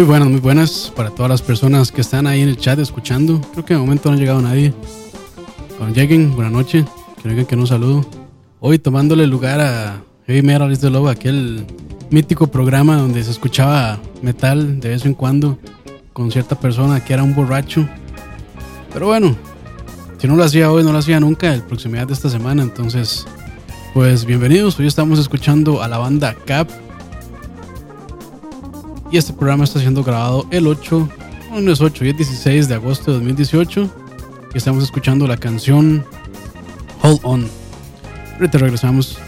Muy buenas, muy buenas para todas las personas que están ahí en el chat escuchando. Creo que de momento no ha llegado nadie. Cuando lleguen, buenas noches. Que vengan que no saludo. Hoy tomándole lugar a Heavy Metal is the Love, aquel mítico programa donde se escuchaba metal de vez en cuando con cierta persona que era un borracho. Pero bueno, si no lo hacía hoy, no lo hacía nunca, el proximidad de esta semana. Entonces, pues bienvenidos. Hoy estamos escuchando a la banda Cap y este programa está siendo grabado el 8, no es 8, y es 16 de agosto de 2018. Y estamos escuchando la canción Hold On. Ahorita regresamos.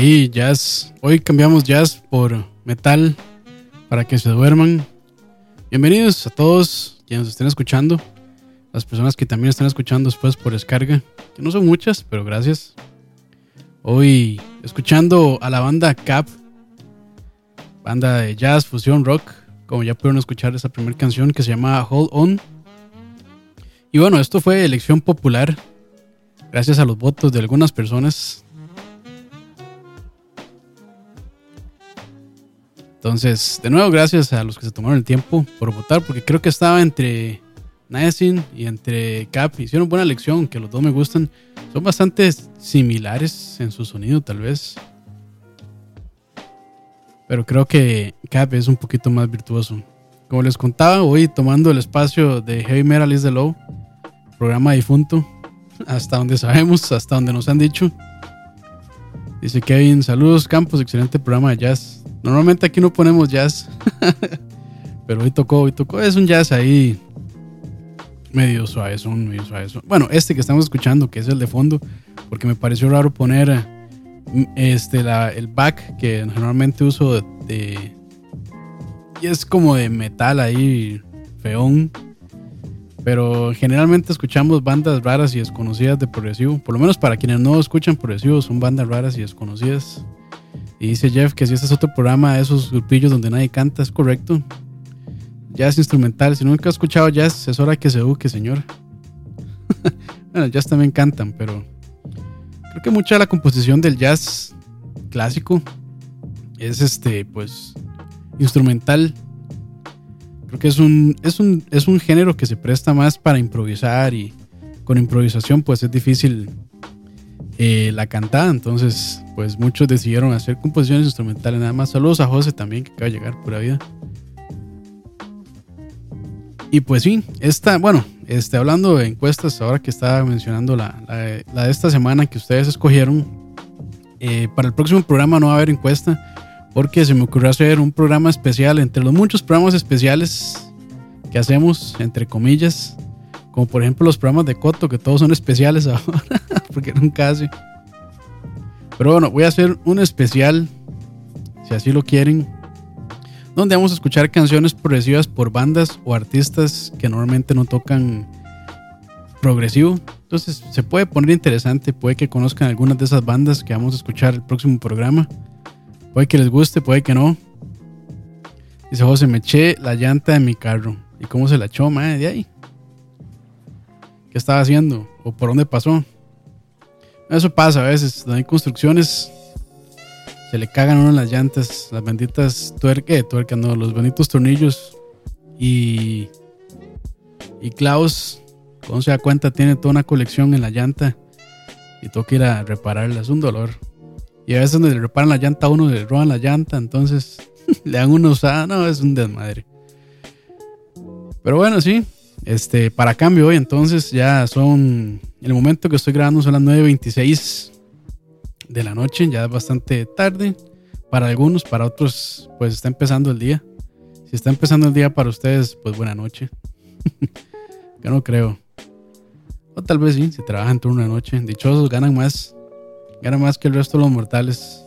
Ahí jazz. Hoy cambiamos jazz por metal para que se duerman. Bienvenidos a todos quienes estén escuchando. Las personas que también están escuchando después por descarga. Que no son muchas, pero gracias. Hoy escuchando a la banda Cap. Banda de jazz, fusión, rock. Como ya pudieron escuchar esa primera canción que se llama Hold On. Y bueno, esto fue elección popular. Gracias a los votos de algunas personas Entonces, de nuevo, gracias a los que se tomaron el tiempo por votar, porque creo que estaba entre Niacin y entre Cap. Hicieron buena elección, que los dos me gustan. Son bastante similares en su sonido, tal vez. Pero creo que Cap es un poquito más virtuoso. Como les contaba, hoy tomando el espacio de Heavy Metal is the Low, programa difunto, hasta donde sabemos, hasta donde nos han dicho. Dice Kevin, saludos Campos, excelente programa de jazz. Normalmente aquí no ponemos jazz. Pero hoy tocó, hoy tocó. Es un jazz ahí medio suave, son medio suave. Bueno, este que estamos escuchando, que es el de fondo, porque me pareció raro poner mm, este, el back que normalmente uso de, y es como de metal ahí, feón. Pero generalmente escuchamos bandas raras y desconocidas de progresivo. Por lo menos para quienes no escuchan progresivo, son bandas raras y desconocidas. Y dice Jeff que si este es otro programa de esos grupillos donde nadie canta, es correcto. Jazz instrumental. Si nunca ha escuchado jazz, es hora que se eduque, señor. bueno, jazz también cantan, pero creo que mucha de la composición del jazz clásico es este, pues, instrumental. Creo que es un, es un, es un género que se presta más para improvisar y con improvisación, pues es difícil eh, la cantada. Entonces, pues muchos decidieron hacer composiciones instrumentales nada más. Saludos a José también, que acaba de llegar, pura vida. Y pues sí, esta, bueno, este, hablando de encuestas, ahora que estaba mencionando la, la, de esta semana que ustedes escogieron, eh, para el próximo programa no va a haber encuesta, porque se me ocurrió hacer un programa especial, entre los muchos programas especiales que hacemos, entre comillas, como por ejemplo los programas de Coto, que todos son especiales ahora, porque nunca hace. Pero bueno, voy a hacer un especial, si así lo quieren, donde vamos a escuchar canciones progresivas por bandas o artistas que normalmente no tocan progresivo. Entonces se puede poner interesante, puede que conozcan algunas de esas bandas que vamos a escuchar el próximo programa. Puede que les guste, puede que no. Dice José, me eché la llanta de mi carro. ¿Y cómo se la echó, madre? De ahí qué estaba haciendo o por dónde pasó. Eso pasa a veces, hay construcciones, se le cagan uno las llantas, las benditas tuercas, eh, tuerca, no, los benditos tornillos y, y Klaus, cuando se da cuenta, tiene toda una colección en la llanta y toca ir a repararla, es un dolor. Y a veces donde le reparan la llanta a uno, le roban la llanta, entonces le dan una usada, no, es un desmadre. Pero bueno, sí, este, para cambio hoy, entonces ya son. El momento que estoy grabando son las 9.26 de la noche, ya es bastante tarde. Para algunos, para otros, pues está empezando el día. Si está empezando el día para ustedes, pues buena noche. Yo no creo. O tal vez sí, si trabajan turno de noche. Dichosos ganan más. Ganan más que el resto de los mortales.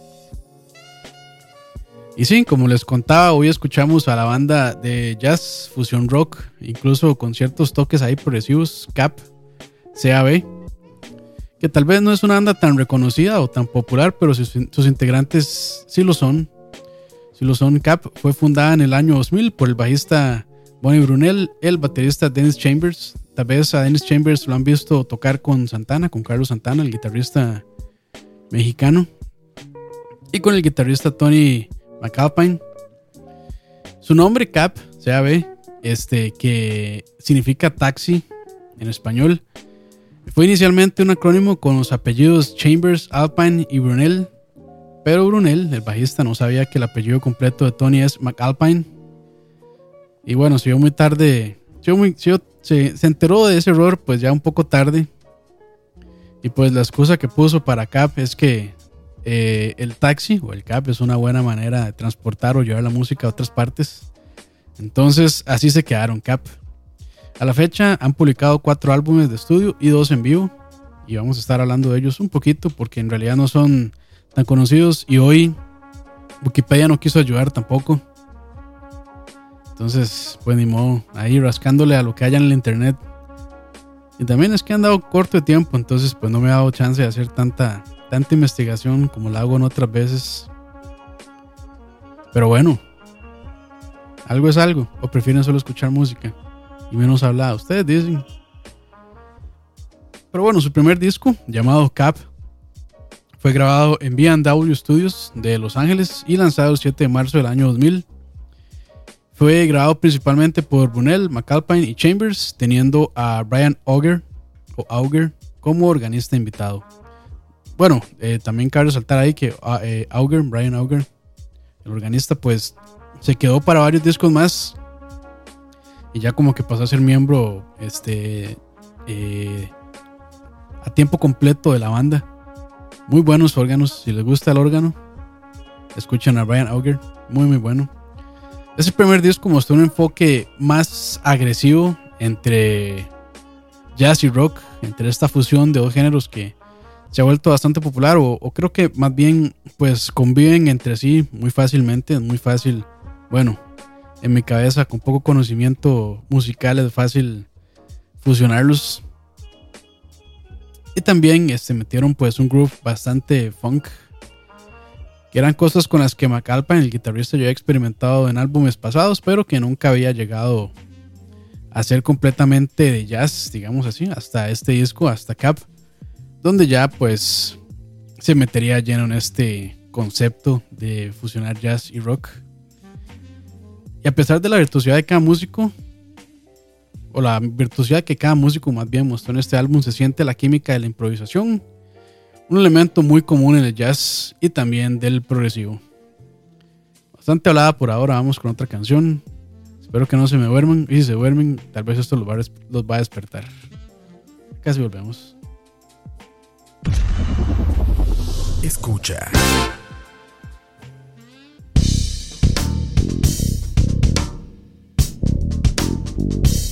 Y sí, como les contaba, hoy escuchamos a la banda de jazz, fusion rock, incluso con ciertos toques ahí progresivos, Cap, CAB, que tal vez no es una banda tan reconocida o tan popular, pero sus, integrantes sí lo son. Sí lo son. Cap fue fundada en el año 2000 por el bajista Bonnie Brunel, el baterista Dennis Chambers. Tal vez a Dennis Chambers lo han visto tocar con Santana, con Carlos Santana, el guitarrista mexicano, y con el guitarrista Tony McAlpine. Su nombre, Cap, ve, este, que significa taxi en español. Fue inicialmente un acrónimo con los apellidos Chambers, Alpine y Brunel, pero Brunel, el bajista, no sabía que el apellido completo de Tony es McAlpine. Y bueno, se vio muy tarde. Se, se, enteró de ese error, pues ya un poco tarde. Y pues la excusa que puso para Cap es que eh, el taxi o el Cap es una buena manera de transportar o llevar la música a otras partes. Entonces, así se quedaron Cap. A la fecha han publicado cuatro álbumes de estudio y dos en vivo. Y vamos a estar hablando de ellos un poquito porque en realidad no son tan conocidos. Y hoy Wikipedia no quiso ayudar tampoco. Entonces, pues ni modo, ahí rascándole a lo que haya en el internet. Y también es que han dado corto de tiempo, entonces pues no me ha dado chance de hacer tanta, tanta investigación como la hago en otras veces. Pero bueno, algo es algo, o prefieren solo escuchar música y menos hablar. Ustedes dicen. Pero bueno, su primer disco, llamado Cap, fue grabado en B&W Studios de Los Ángeles y lanzado el 7 de marzo del año 2000. Fue grabado principalmente por Brunel, McAlpine y Chambers, teniendo a Brian Auger, o Auger como organista invitado. Bueno, eh, también cabe resaltar ahí que ah, eh, Auger, Brian Auger, el organista, pues se quedó para varios discos más y ya como que pasó a ser miembro este, eh, a tiempo completo de la banda. Muy buenos órganos, si les gusta el órgano, escuchen a Brian Auger, muy muy bueno. Ese primer disco mostró un enfoque más agresivo entre jazz y rock, entre esta fusión de dos géneros que se ha vuelto bastante popular o, creo que más bien pues conviven entre sí muy fácilmente, es muy fácil, bueno, en mi cabeza con poco conocimiento musical es fácil fusionarlos. Y también este, metieron pues un groove bastante funk que eran cosas con las que McAlpine, el guitarrista, ya había experimentado en álbumes pasados, pero que nunca había llegado a ser completamente de jazz, digamos así, hasta este disco, hasta Cap, donde ya pues se metería lleno en este concepto de fusionar jazz y rock. Y a pesar de la virtuosidad de cada músico, o la virtuosidad que cada músico más bien mostró en este álbum, se siente la química de la improvisación, un elemento muy común en el jazz y también del progresivo. Bastante hablada por ahora, vamos con otra canción. Espero que no se me duerman y si se duermen, tal vez esto los los va a despertar. Casi volvemos. Escucha. Thank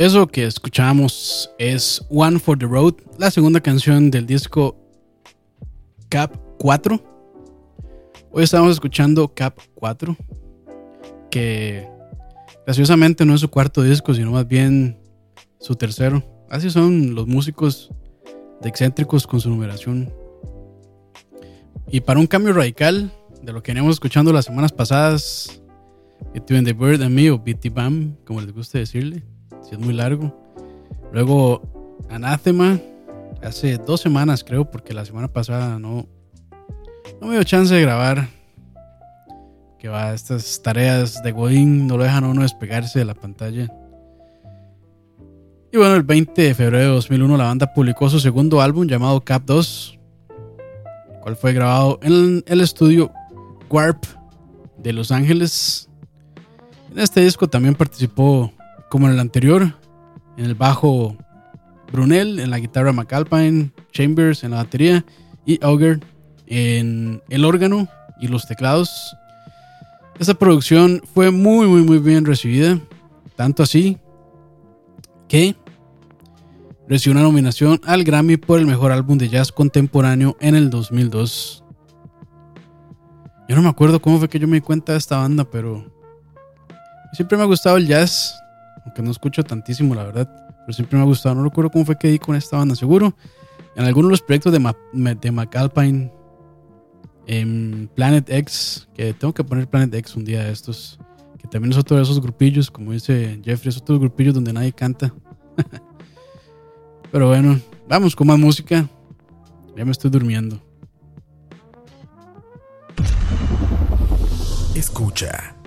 Eso que escuchamos es One for the Road, la segunda canción del disco Cap 4. Hoy estamos escuchando Cap 4, que graciosamente no es su cuarto disco, sino más bien su tercero. Así son los músicos de excéntricos con su numeración. Y para un cambio radical de lo que veníamos escuchando las semanas pasadas, Between the Bird and Me o BT Bam, como les gusta decirle es muy largo. Luego Anathema, hace dos semanas creo, porque la semana pasada no, no me dio chance de grabar. Que va, estas tareas de Godín no lo dejan a uno despegarse de la pantalla. Y bueno, el 20 de febrero de 2001 la banda publicó su segundo álbum llamado Cap 2, el cual fue grabado en el estudio Warp de Los Ángeles. En este disco también participó como en el anterior, en el bajo Brunel, en la guitarra McAlpine, Chambers en la batería y Auger en el órgano y los teclados. Esta producción fue muy, muy, muy bien recibida. Tanto así que recibió una nominación al Grammy por el mejor álbum de jazz contemporáneo en el 2002. Yo no me acuerdo cómo fue que yo me di cuenta de esta banda, pero siempre me ha gustado el jazz aunque no escucho tantísimo, la verdad. Pero siempre me ha gustado. No recuerdo cómo fue que di con esta banda, seguro. En algunos de los proyectos de, de McAlpine, en Planet X, que tengo que poner Planet X un día de estos, que también es otro de esos grupillos, como dice Jeffrey, es otro de grupillos donde nadie canta. Pero bueno, vamos con más música. Ya me estoy durmiendo. Escucha.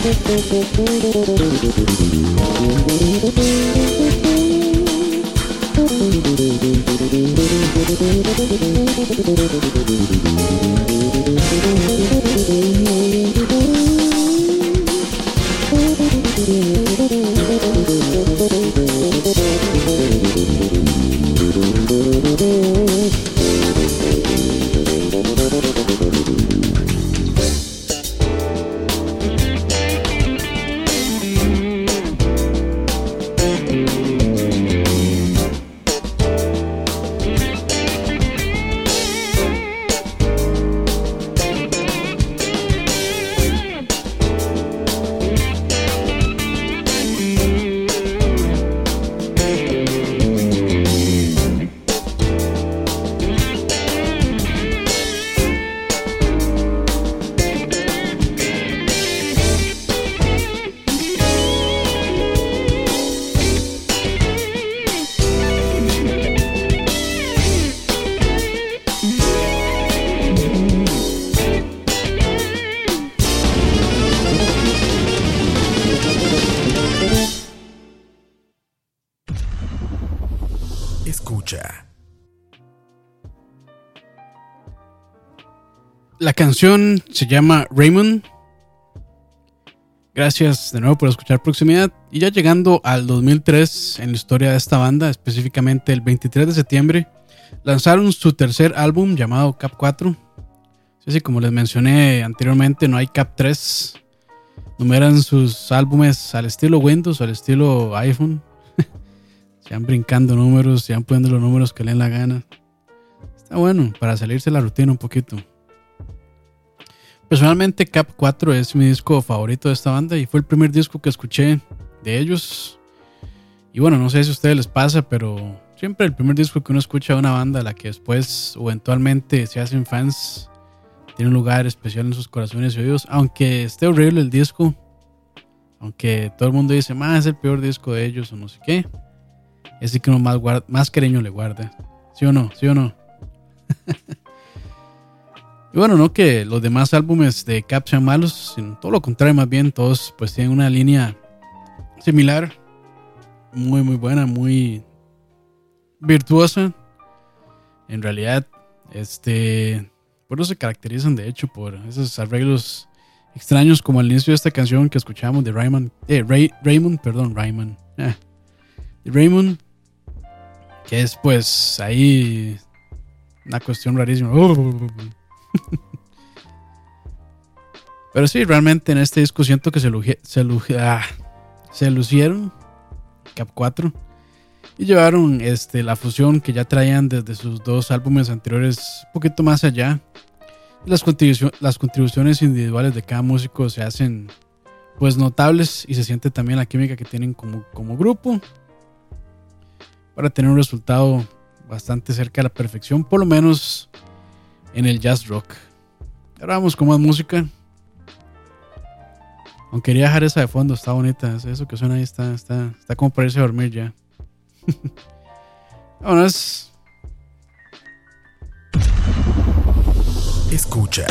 La canción se llama Raymond. Gracias de nuevo por escuchar Proximidad. Y ya llegando al 2003 en la historia de esta banda, específicamente el 23 de septiembre, lanzaron su tercer álbum llamado Cap 4. Así como les mencioné anteriormente, no hay Cap 3. Numeran sus álbumes al estilo Windows, al estilo iPhone. se van brincando números, se van poniendo los números que le den la gana. Está bueno para salirse de la rutina un poquito. Personalmente Cap 4 es mi disco favorito de esta banda y fue el primer disco que escuché de ellos. Y bueno, no sé si a ustedes les pasa, pero siempre el primer disco que uno escucha de una banda, la que después eventualmente se hacen fans, tiene un lugar especial en sus corazones y oídos. Aunque esté horrible el disco, aunque todo el mundo dice, más es el peor disco de ellos o no sé qué, es el que uno más, más cariño le guarda. ¿Sí o no? ¿Sí o no? Y bueno, no que los demás álbumes de Cap malos, sino todo lo contrario, más bien todos pues tienen una línea similar, muy muy buena, muy virtuosa. En realidad, este, por eso se caracterizan de hecho por esos arreglos extraños como al inicio de esta canción que escuchamos de Raymond, eh, Raymond, perdón, Raymond, eh, de Raymond, que es pues ahí una cuestión rarísima. Pero sí, realmente en este disco siento que se, se, ah, se lucieron Cap 4 y llevaron este, la fusión que ya traían desde sus dos álbumes anteriores un poquito más allá. las, las contribuciones individuales de cada músico se hacen pues notables y se siente también la química que tienen como, como grupo para tener un resultado bastante cerca de la perfección, por lo menos en el jazz rock. Ahora vamos con más música. Aunque quería dejar esa de fondo, está bonita. Eso que suena ahí está, está, está como para irse a dormir ya. Vámonos. Escucha.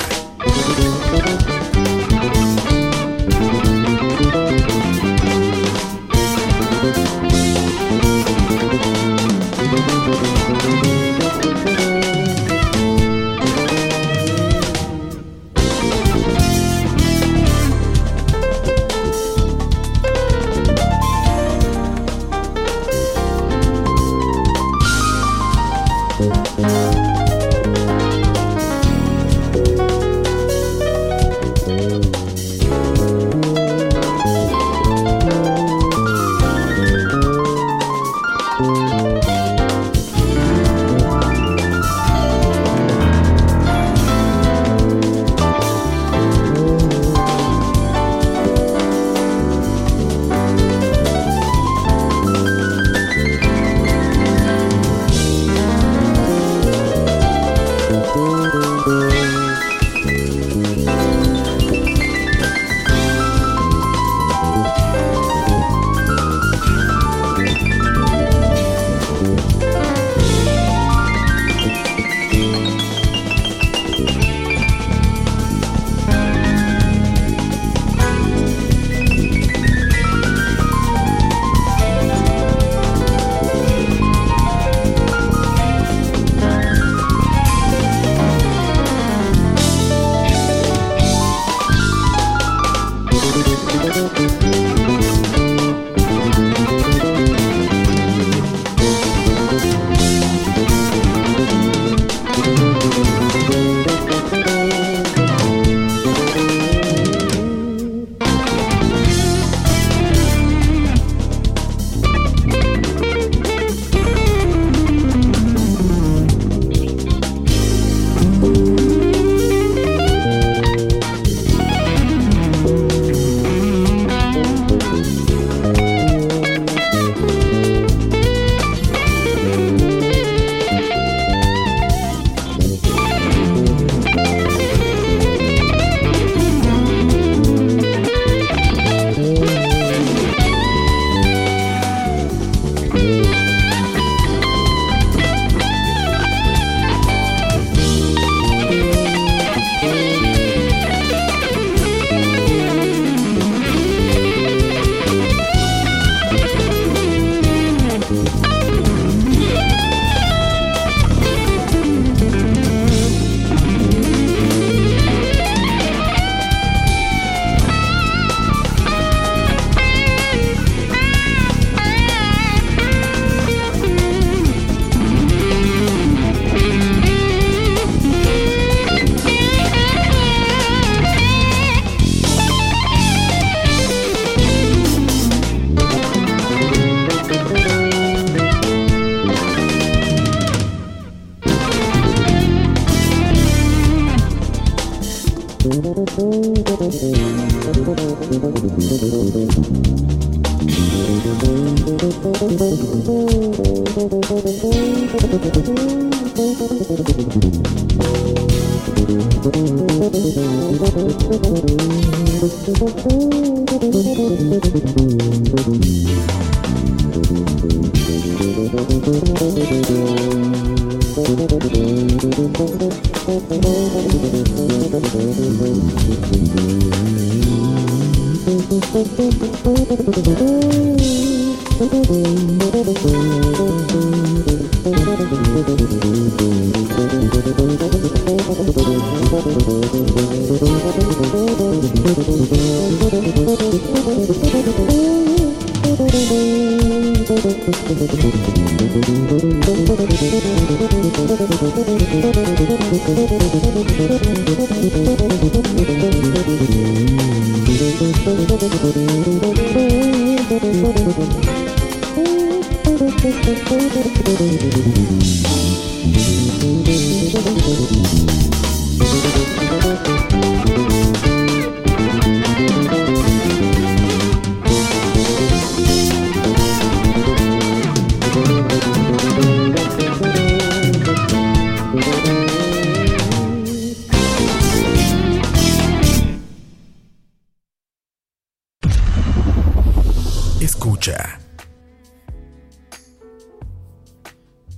Escucha.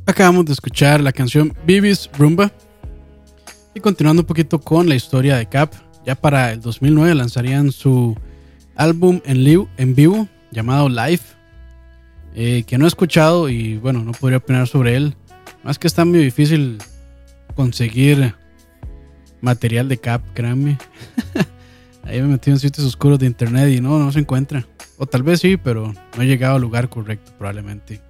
Acabamos de escuchar la canción Bibis Rumba. Y continuando un poquito con la historia de Cap, ya para el 2009 lanzarían su álbum en, en vivo llamado Live, eh, que no he escuchado y bueno, no podría opinar sobre él. Más que está muy difícil conseguir material de Cap, créanme. Ahí me metí en sitios oscuros de internet y no, no se encuentra. O tal vez sí, pero no he llegado al lugar correcto probablemente.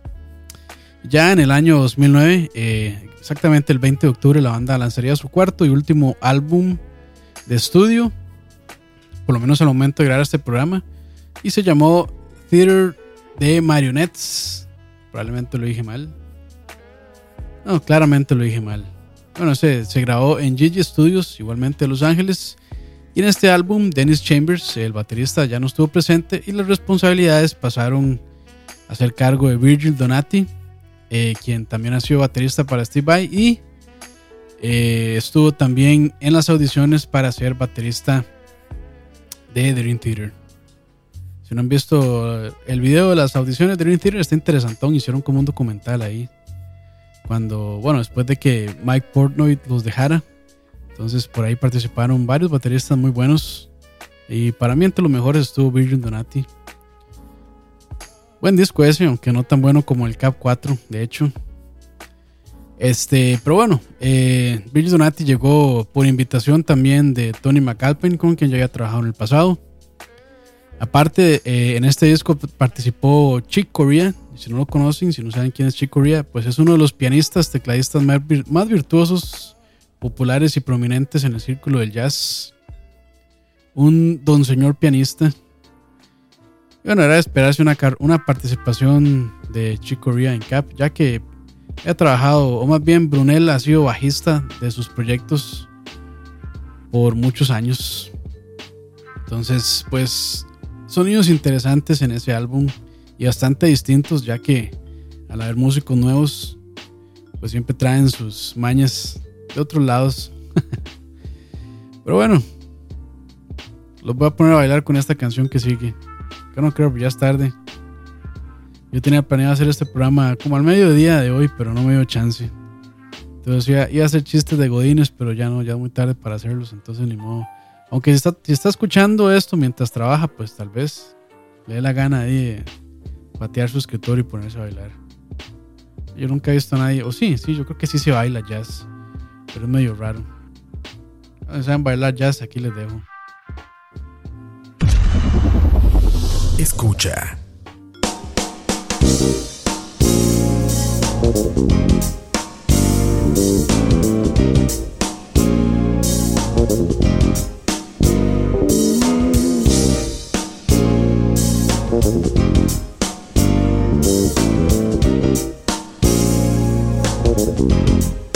Ya en el año 2009, eh, exactamente el 20 de octubre, la banda lanzaría su cuarto y último álbum de estudio, por lo menos al momento de grabar este programa, y se llamó Theater de Marionettes. Probablemente lo dije mal. No, claramente lo dije mal. Bueno, se, se grabó en Gigi Studios, igualmente de Los Ángeles. Y en este álbum, Dennis Chambers, el baterista, ya no estuvo presente y las responsabilidades pasaron a ser cargo de Virgil Donati, eh, quien también ha sido baterista para Steve Vai y eh, estuvo también en las audiciones para ser baterista de Dream Theater. Si no han visto el video de las audiciones de Dream Theater, está interesantón. Hicieron como un documental ahí. Cuando, bueno, después de que Mike Portnoy los dejara. Entonces por ahí participaron varios bateristas muy buenos. Y para mí entre los mejores estuvo Virgin Donati. Buen disco ese, aunque no tan bueno como el Cap 4, de hecho. Este, pero bueno, eh, Virgil Donati llegó por invitación también de Tony McAlpin, con quien ya había trabajado en el pasado. Aparte, eh, en este disco participó Chick Corea. Si no lo conocen, si no saben quién es Chick Corea, pues es uno de los pianistas, tecladistas más, vir- más virtuosos, populares y prominentes en el círculo del jazz. Un don señor pianista. Bueno, era de esperarse una, participación de Chick Corea en Cap, ya que ha trabajado, o más bien Brunel ha sido bajista de sus proyectos por muchos años. Entonces, pues, sonidos interesantes en ese álbum y bastante distintos, ya que al haber músicos nuevos, pues siempre traen sus mañas de otros lados. Pero bueno, los voy a poner a bailar con esta canción que sigue. Que no creo, ya es tarde. Yo tenía planeado hacer este programa como al mediodía de hoy, pero no me dio chance. Entonces iba, a hacer chistes de godines, pero ya no, ya es muy tarde para hacerlos, entonces ni modo. Aunque si está, escuchando esto mientras trabaja, pues tal vez le dé la gana ahí de patear su escritorio y ponerse a bailar. Yo nunca he visto a nadie, o sí, sí, yo creo que sí se baila jazz, pero es medio raro. Si saben bailar jazz, aquí les dejo. Escucha. Thank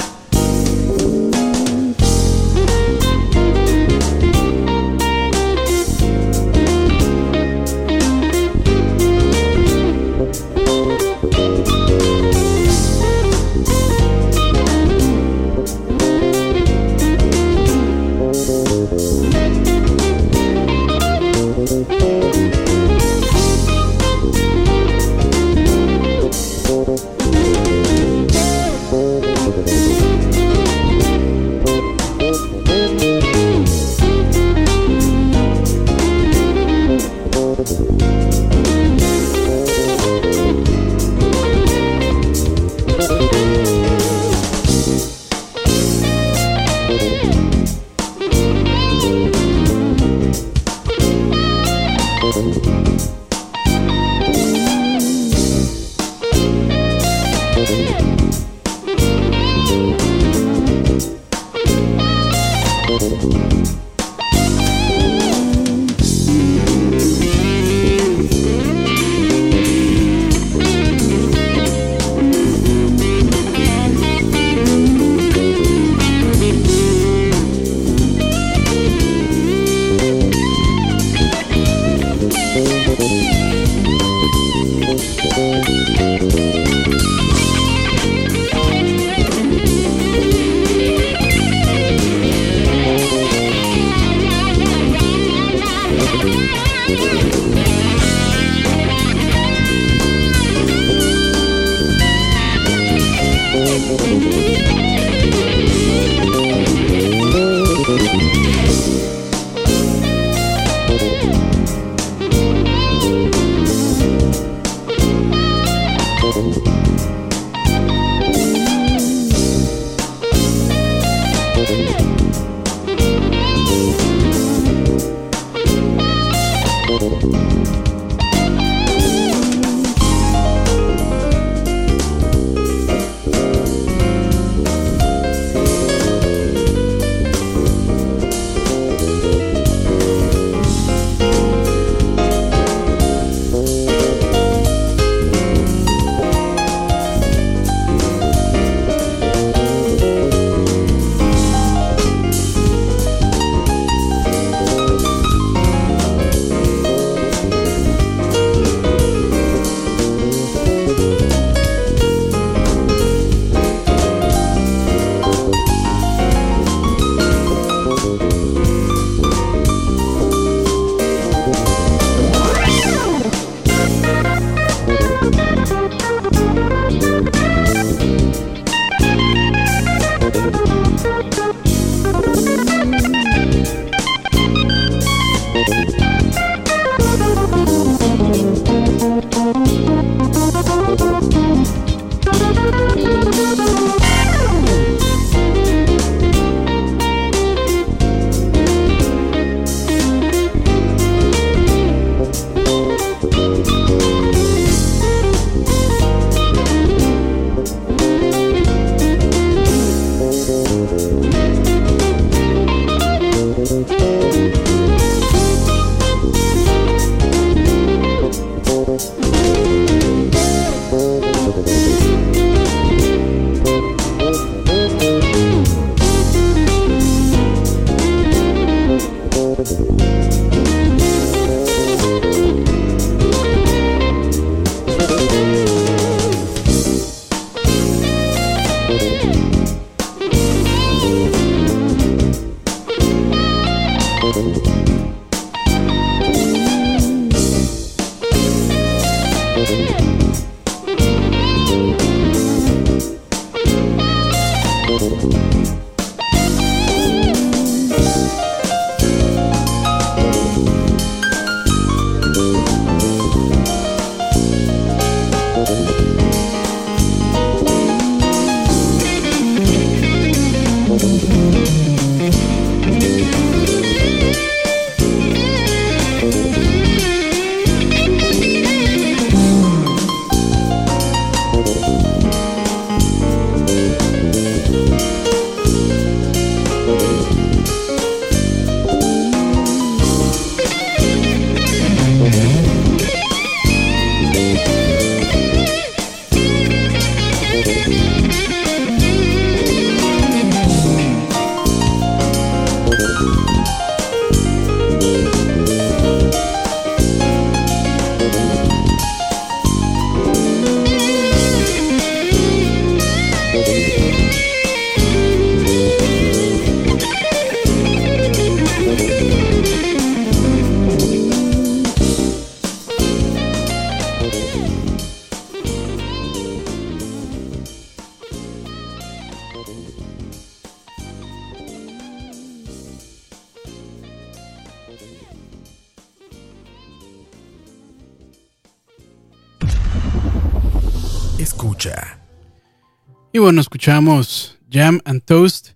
bueno, escuchamos Jam and Toast.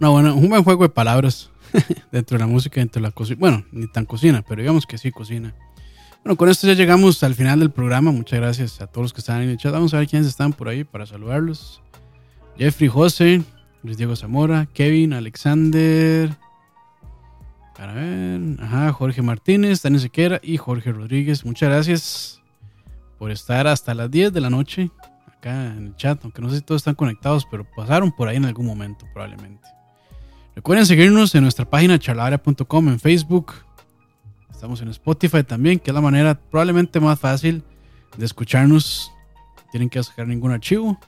Una buena, un buen juego de palabras dentro de la música, dentro de la cocina. Bueno, ni tan cocina, pero digamos que sí cocina. Bueno, con esto ya llegamos al final del programa. Muchas gracias a todos los que están en el chat. Vamos a ver quiénes están por ahí para saludarlos. Jeffrey José, Luis Diego Zamora, Kevin, Alexander. Para ver, Jorge Martínez, Dani Sequera y Jorge Rodríguez. Muchas gracias por estar hasta las 10 de la noche acá en el chat, aunque no sé si todos están conectados, pero pasaron por ahí en algún momento probablemente. Recuerden seguirnos en nuestra página charlavaria.com en Facebook. Estamos en Spotify también, que es la manera probablemente más fácil de escucharnos. No tienen que sacar ningún archivo.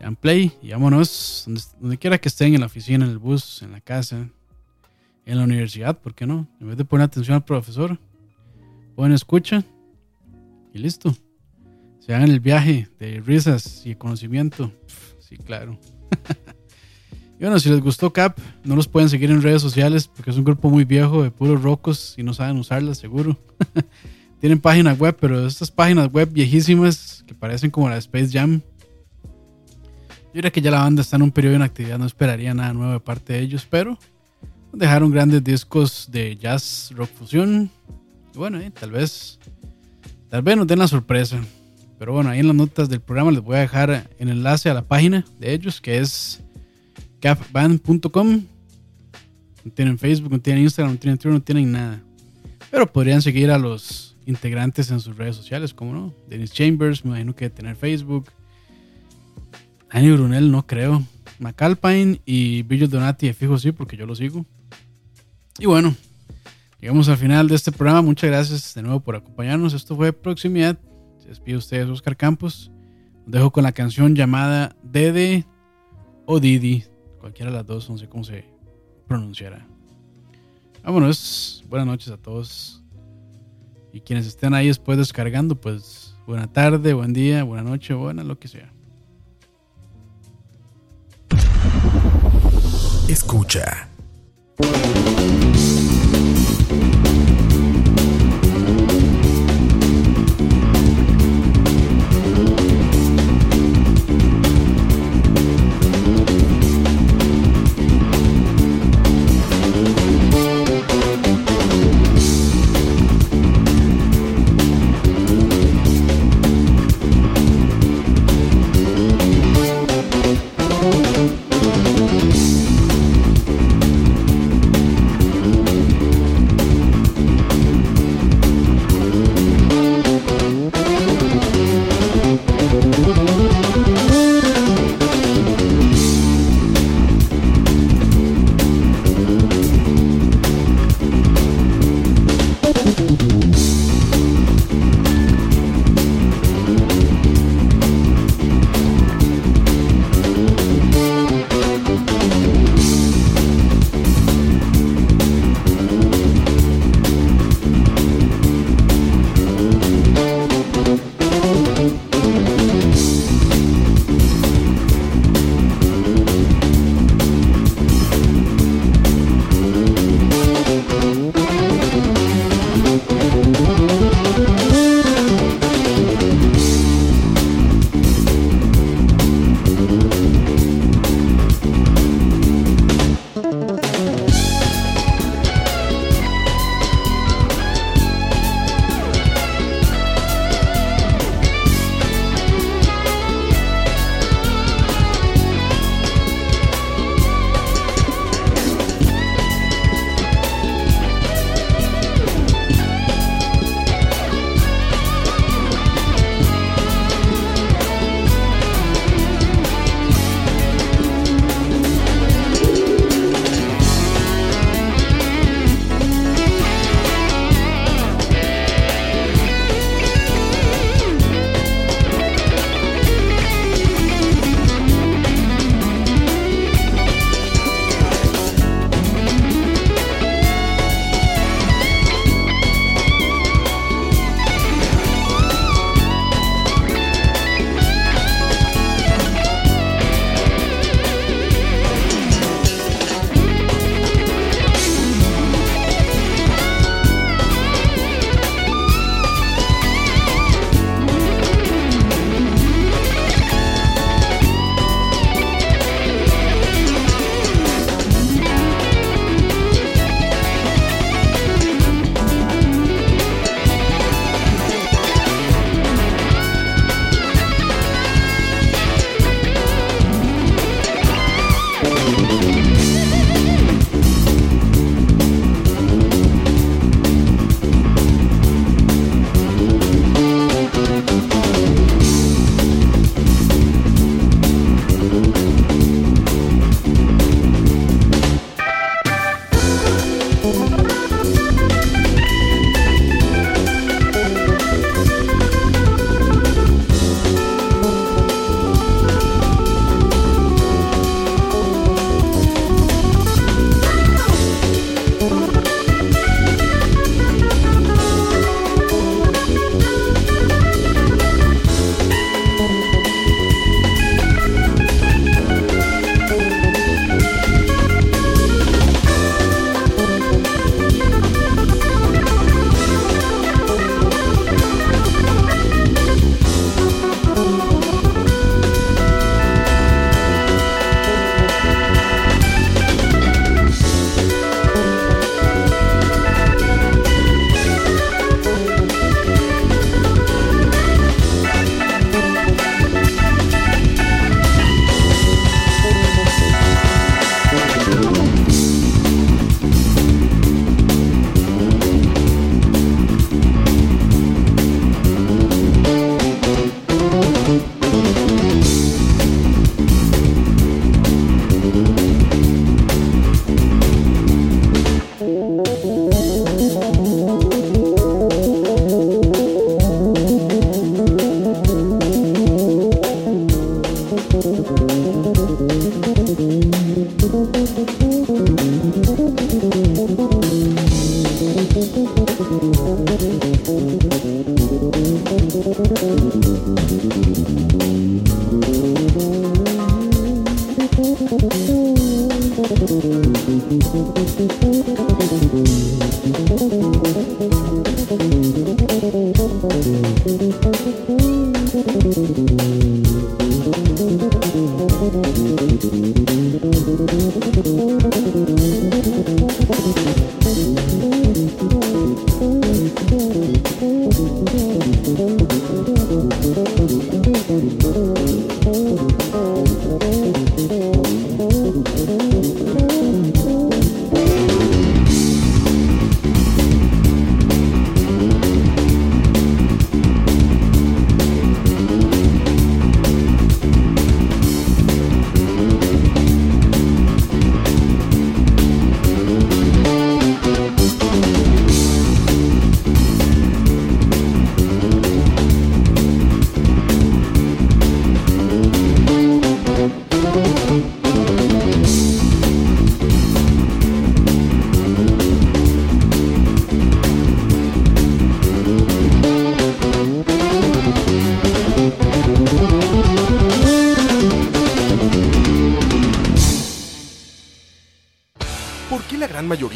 Dan play y vámonos donde, quiera que estén, en la oficina, en el bus, en la casa, en la universidad, ¿por qué no? En vez de poner atención al profesor, ponen escucha y listo. Se hagan el viaje de risas y conocimiento. sí, claro. y bueno, si les gustó Cap, no los pueden seguir en redes sociales porque es un grupo muy viejo de puros rocos y no saben usarlas, seguro. Tienen página web, pero estas páginas web viejísimas que parecen como la Space Jam. Yo diría que ya la banda está en un periodo de inactividad, no esperaría nada nuevo de parte de ellos, pero dejaron grandes discos de jazz, rock fusión. Y bueno, eh, tal vez, tal vez nos den la sorpresa. Pero bueno, ahí en las notas del programa les voy a dejar el enlace a la página de ellos, que es capband.com. No tienen Facebook, no tienen Instagram, no tienen Twitter, no tienen nada. Pero podrían seguir a los integrantes en sus redes sociales, como no. Dennis Chambers, me imagino que tener Facebook. Dani Brunel, no creo. McAlpine y Billy Donati, de fijo sí, porque yo lo sigo. Y bueno, llegamos al final de este programa. Muchas gracias de nuevo por acompañarnos. Esto fue Proximidad. Se despide ustedes, Oscar Campos. Dejo con la canción llamada Dede o Didi. Cualquiera de las dos, no sé cómo se pronunciará. Vámonos. Buenas noches a todos. Y quienes estén ahí después descargando, pues buena tarde, buen día, buena noche, buena, lo que sea. Escucha.